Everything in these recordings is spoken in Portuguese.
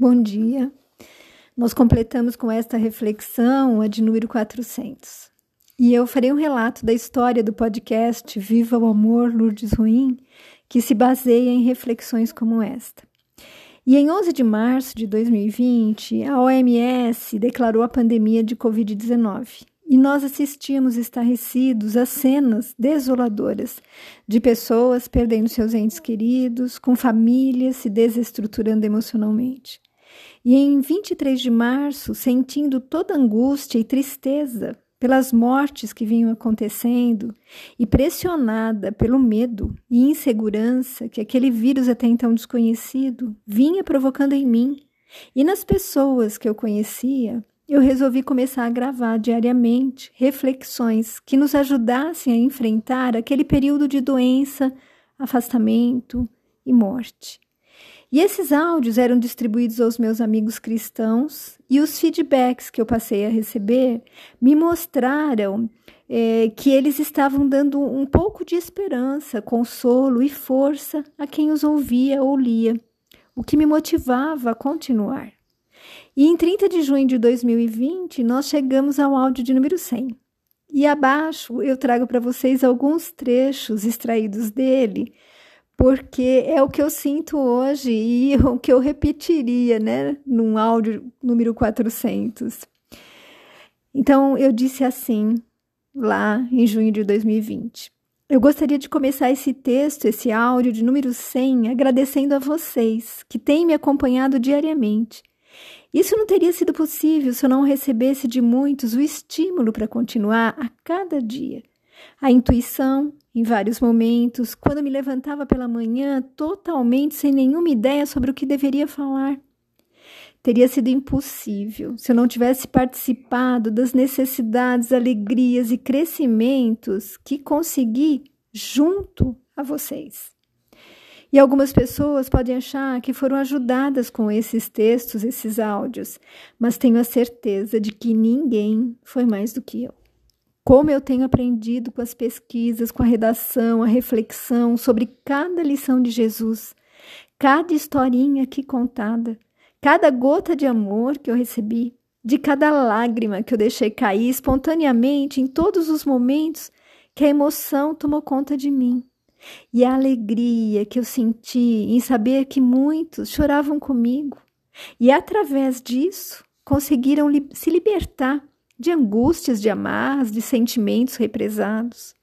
Bom dia. Nós completamos com esta reflexão a de número 400. E eu farei um relato da história do podcast Viva o Amor Lourdes Ruim, que se baseia em reflexões como esta. E em 11 de março de 2020, a OMS declarou a pandemia de Covid-19 e nós assistíamos estarrecidos a cenas desoladoras de pessoas perdendo seus entes queridos, com famílias se desestruturando emocionalmente. E em 23 de março, sentindo toda angústia e tristeza pelas mortes que vinham acontecendo e pressionada pelo medo e insegurança que aquele vírus até então desconhecido vinha provocando em mim e nas pessoas que eu conhecia, eu resolvi começar a gravar diariamente reflexões que nos ajudassem a enfrentar aquele período de doença, afastamento e morte. E esses áudios eram distribuídos aos meus amigos cristãos e os feedbacks que eu passei a receber me mostraram é, que eles estavam dando um pouco de esperança, consolo e força a quem os ouvia ou lia, o que me motivava a continuar. E em 30 de junho de 2020, nós chegamos ao áudio de número 100. E abaixo eu trago para vocês alguns trechos extraídos dele, porque é o que eu sinto hoje e o que eu repetiria, né, num áudio número 400. Então eu disse assim, lá em junho de 2020. Eu gostaria de começar esse texto, esse áudio de número 100, agradecendo a vocês que têm me acompanhado diariamente isso não teria sido possível se eu não recebesse de muitos o estímulo para continuar a cada dia. A intuição, em vários momentos, quando me levantava pela manhã totalmente sem nenhuma ideia sobre o que deveria falar. Teria sido impossível se eu não tivesse participado das necessidades, alegrias e crescimentos que consegui junto a vocês. E algumas pessoas podem achar que foram ajudadas com esses textos, esses áudios, mas tenho a certeza de que ninguém foi mais do que eu. Como eu tenho aprendido com as pesquisas, com a redação, a reflexão sobre cada lição de Jesus, cada historinha aqui contada, cada gota de amor que eu recebi, de cada lágrima que eu deixei cair espontaneamente em todos os momentos que a emoção tomou conta de mim. E a alegria que eu senti em saber que muitos choravam comigo. E, através disso, conseguiram li se libertar de angústias de amarras, de sentimentos represados.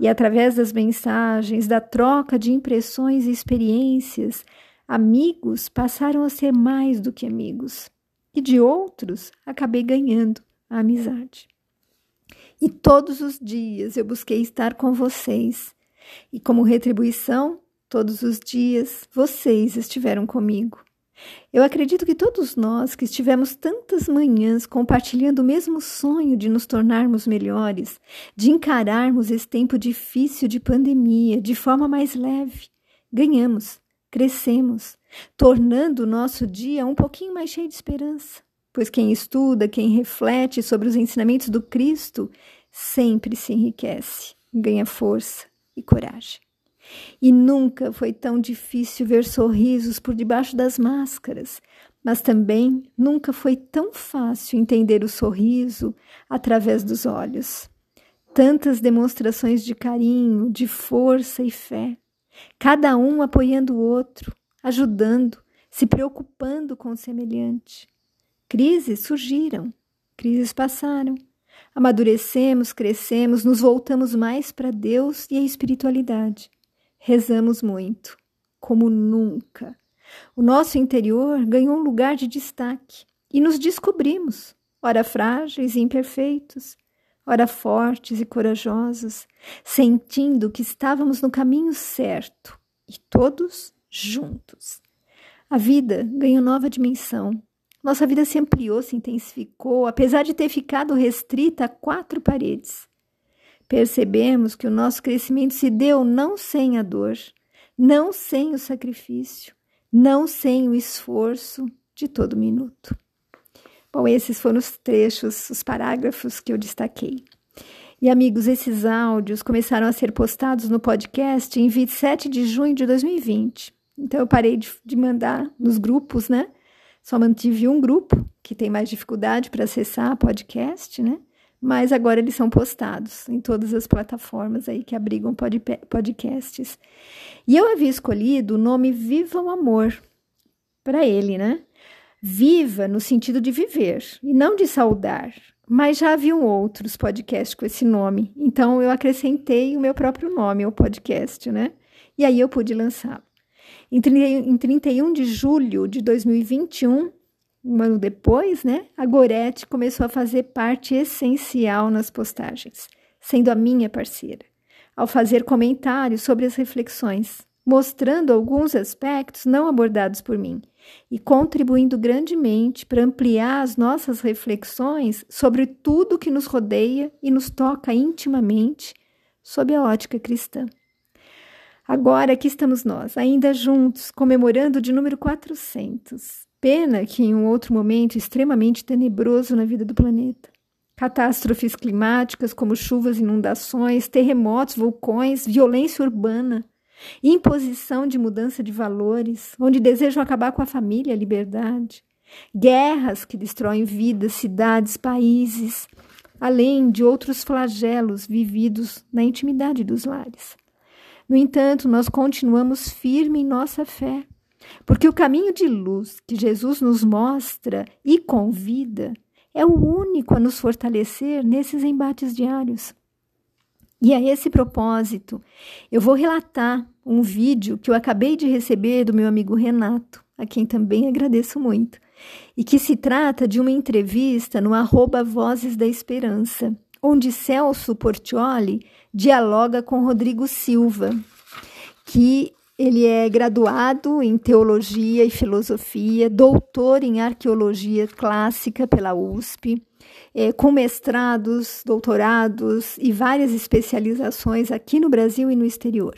E através das mensagens, da troca de impressões e experiências, amigos passaram a ser mais do que amigos. E de outros, acabei ganhando a amizade. E todos os dias eu busquei estar com vocês e como retribuição, todos os dias vocês estiveram comigo. Eu acredito que todos nós que estivemos tantas manhãs compartilhando o mesmo sonho de nos tornarmos melhores, de encararmos esse tempo difícil de pandemia de forma mais leve, ganhamos, crescemos, tornando o nosso dia um pouquinho mais cheio de esperança. Pois quem estuda, quem reflete sobre os ensinamentos do Cristo, sempre se enriquece, ganha força, e coragem. E nunca foi tão difícil ver sorrisos por debaixo das máscaras, mas também nunca foi tão fácil entender o sorriso através dos olhos. Tantas demonstrações de carinho, de força e fé, cada um apoiando o outro, ajudando, se preocupando com o semelhante. Crises surgiram, crises passaram, Amadurecemos, crescemos, nos voltamos mais para Deus e a espiritualidade. Rezamos muito, como nunca. O nosso interior ganhou um lugar de destaque e nos descobrimos, ora frágeis e imperfeitos, ora fortes e corajosos, sentindo que estávamos no caminho certo e todos juntos. A vida ganhou nova dimensão nossa vida se ampliou, se intensificou, apesar de ter ficado restrita a quatro paredes. Percebemos que o nosso crescimento se deu não sem a dor, não sem o sacrifício, não sem o esforço de todo minuto. Bom, esses foram os trechos, os parágrafos que eu destaquei. E amigos, esses áudios começaram a ser postados no podcast em 27 de junho de 2020. Então eu parei de, de mandar nos grupos, né? Só mantive um grupo que tem mais dificuldade para acessar podcast, né? Mas agora eles são postados em todas as plataformas aí que abrigam pod podcasts. E eu havia escolhido o nome Viva o Amor para ele, né? Viva no sentido de viver e não de saudar. Mas já haviam outros podcasts com esse nome, então eu acrescentei o meu próprio nome ao podcast, né? E aí eu pude lançá-lo. Em 31 de julho de 2021, um ano depois, né, a Gorete começou a fazer parte essencial nas postagens, sendo a minha parceira, ao fazer comentários sobre as reflexões, mostrando alguns aspectos não abordados por mim e contribuindo grandemente para ampliar as nossas reflexões sobre tudo que nos rodeia e nos toca intimamente sob a ótica cristã. Agora aqui estamos nós, ainda juntos, comemorando de número 400. Pena que em um outro momento extremamente tenebroso na vida do planeta. Catástrofes climáticas como chuvas, inundações, terremotos, vulcões, violência urbana, imposição de mudança de valores, onde desejam acabar com a família, a liberdade, guerras que destroem vidas, cidades, países, além de outros flagelos vividos na intimidade dos lares. No entanto, nós continuamos firmes em nossa fé, porque o caminho de luz que Jesus nos mostra e convida é o único a nos fortalecer nesses embates diários. E a esse propósito, eu vou relatar um vídeo que eu acabei de receber do meu amigo Renato, a quem também agradeço muito, e que se trata de uma entrevista no arroba Vozes da Esperança, onde Celso Portioli dialoga com Rodrigo Silva, que ele é graduado em teologia e filosofia, doutor em arqueologia clássica pela USP, é, com mestrados, doutorados e várias especializações aqui no Brasil e no exterior.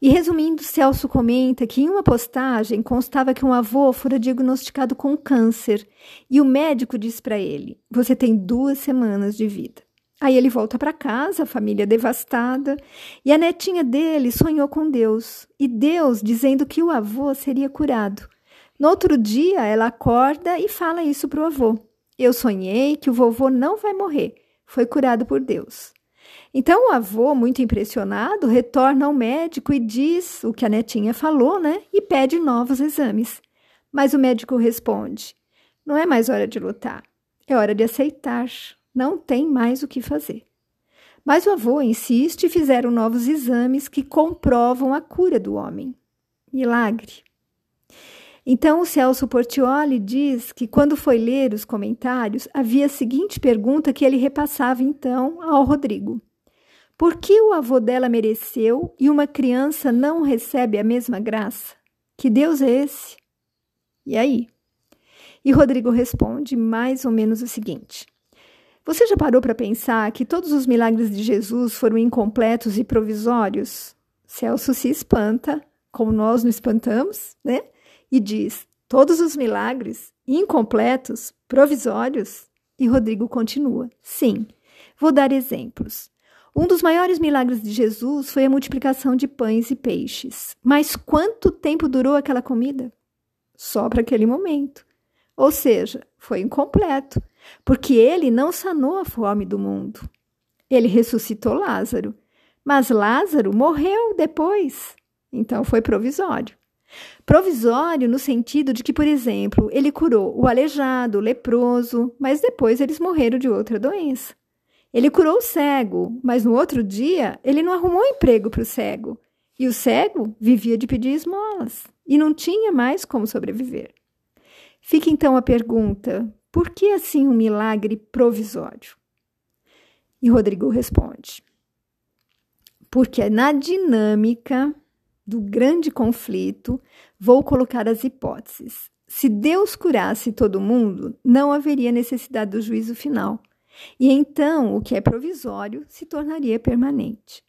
E resumindo, Celso comenta que em uma postagem constava que um avô fora diagnosticado com câncer e o médico disse para ele: Você tem duas semanas de vida. Aí ele volta para casa, a família devastada, e a netinha dele sonhou com Deus, e Deus dizendo que o avô seria curado. No outro dia, ela acorda e fala isso para o avô. Eu sonhei que o vovô não vai morrer, foi curado por Deus. Então o avô, muito impressionado, retorna ao médico e diz o que a netinha falou, né? E pede novos exames. Mas o médico responde: Não é mais hora de lutar, é hora de aceitar não tem mais o que fazer. Mas o avô insiste e fizeram novos exames que comprovam a cura do homem. Milagre. Então, o Celso Portioli diz que, quando foi ler os comentários, havia a seguinte pergunta que ele repassava então ao Rodrigo: Por que o avô dela mereceu e uma criança não recebe a mesma graça? Que Deus é esse? E aí? E Rodrigo responde mais ou menos o seguinte: você já parou para pensar que todos os milagres de Jesus foram incompletos e provisórios? Celso se espanta, como nós nos espantamos, né? E diz: todos os milagres incompletos, provisórios? E Rodrigo continua: sim, vou dar exemplos. Um dos maiores milagres de Jesus foi a multiplicação de pães e peixes. Mas quanto tempo durou aquela comida? Só para aquele momento. Ou seja, foi incompleto porque ele não sanou a fome do mundo. Ele ressuscitou Lázaro, mas Lázaro morreu depois, então foi provisório. Provisório no sentido de que, por exemplo, ele curou o aleijado, o leproso, mas depois eles morreram de outra doença. Ele curou o cego, mas no outro dia ele não arrumou emprego para o cego. E o cego vivia de pedir esmolas e não tinha mais como sobreviver. Fica então a pergunta: por que assim um milagre provisório? E Rodrigo responde: Porque na dinâmica do grande conflito, vou colocar as hipóteses. Se Deus curasse todo mundo, não haveria necessidade do juízo final. E então o que é provisório se tornaria permanente.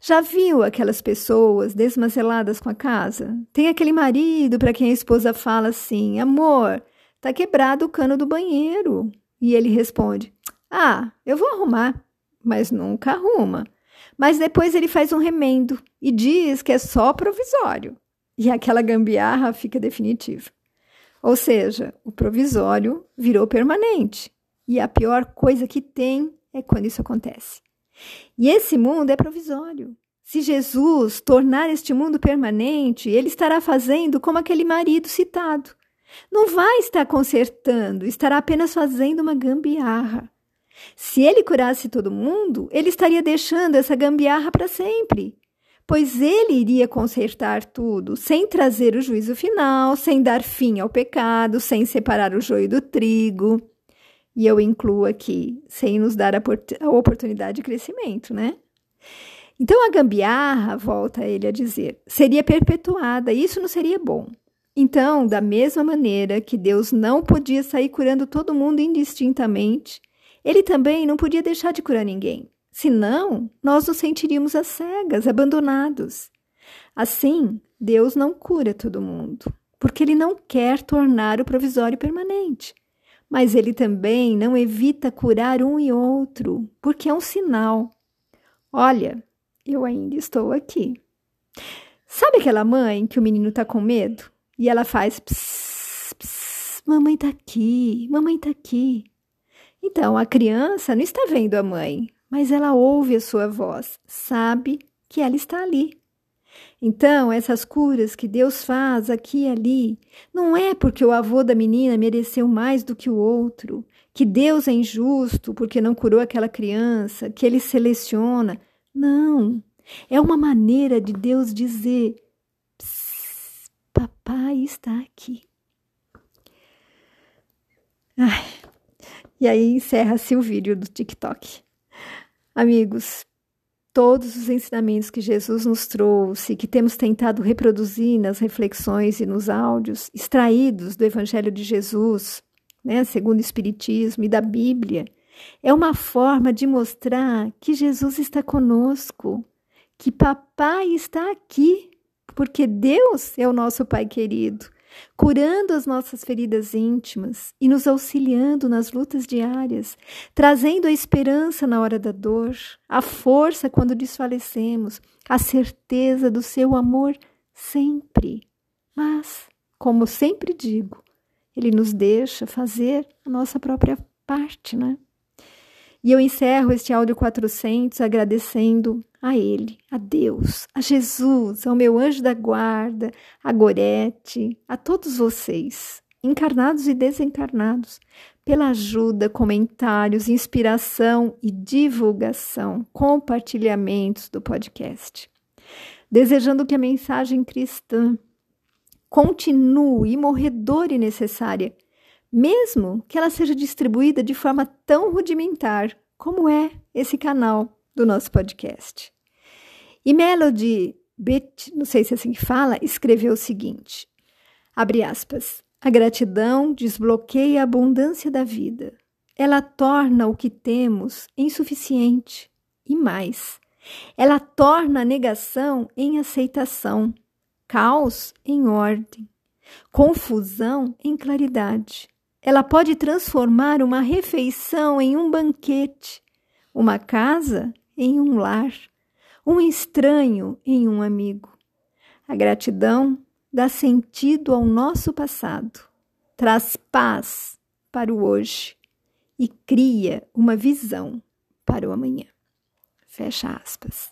Já viu aquelas pessoas desmaceladas com a casa? Tem aquele marido para quem a esposa fala assim: amor, Tá quebrado o cano do banheiro. E ele responde: Ah, eu vou arrumar. Mas nunca arruma. Mas depois ele faz um remendo e diz que é só provisório. E aquela gambiarra fica definitiva. Ou seja, o provisório virou permanente. E a pior coisa que tem é quando isso acontece. E esse mundo é provisório. Se Jesus tornar este mundo permanente, ele estará fazendo como aquele marido citado. Não vai estar consertando, estará apenas fazendo uma gambiarra. Se ele curasse todo mundo, ele estaria deixando essa gambiarra para sempre, pois ele iria consertar tudo, sem trazer o juízo final, sem dar fim ao pecado, sem separar o joio do trigo. E eu incluo aqui, sem nos dar a, a oportunidade de crescimento, né? Então a gambiarra, volta ele a dizer, seria perpetuada, e isso não seria bom. Então, da mesma maneira que Deus não podia sair curando todo mundo indistintamente, ele também não podia deixar de curar ninguém. Senão, nós nos sentiríamos às cegas, abandonados. Assim, Deus não cura todo mundo, porque ele não quer tornar o provisório permanente. Mas ele também não evita curar um e outro, porque é um sinal. Olha, eu ainda estou aqui. Sabe aquela mãe que o menino está com medo? E ela faz pss, pss, mamãe tá aqui, mamãe tá aqui. Então a criança não está vendo a mãe, mas ela ouve a sua voz, sabe que ela está ali. Então, essas curas que Deus faz aqui e ali, não é porque o avô da menina mereceu mais do que o outro, que Deus é injusto porque não curou aquela criança, que ele seleciona. Não. É uma maneira de Deus dizer: Papai está aqui. Ai, e aí encerra-se o vídeo do TikTok. Amigos, todos os ensinamentos que Jesus nos trouxe, que temos tentado reproduzir nas reflexões e nos áudios, extraídos do Evangelho de Jesus, né, segundo o Espiritismo e da Bíblia, é uma forma de mostrar que Jesus está conosco, que Papai está aqui porque Deus é o nosso Pai querido, curando as nossas feridas íntimas e nos auxiliando nas lutas diárias, trazendo a esperança na hora da dor, a força quando desfalecemos, a certeza do seu amor sempre. Mas, como sempre digo, ele nos deixa fazer a nossa própria parte, né? E eu encerro este áudio 400 agradecendo a Ele, a Deus, a Jesus, ao meu anjo da guarda, a Gorete, a todos vocês, encarnados e desencarnados, pela ajuda, comentários, inspiração e divulgação, compartilhamentos do podcast. Desejando que a mensagem cristã continue morredora e necessária mesmo que ela seja distribuída de forma tão rudimentar como é esse canal do nosso podcast. E Melody Bit, não sei se é assim que fala, escreveu o seguinte: abre aspas. A gratidão desbloqueia a abundância da vida. Ela torna o que temos insuficiente e mais. Ela torna a negação em aceitação, caos em ordem, confusão em claridade, ela pode transformar uma refeição em um banquete, uma casa em um lar, um estranho em um amigo. A gratidão dá sentido ao nosso passado, traz paz para o hoje e cria uma visão para o amanhã. Fecha aspas.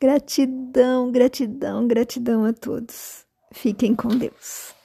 Gratidão, gratidão, gratidão a todos. Fiquem com Deus.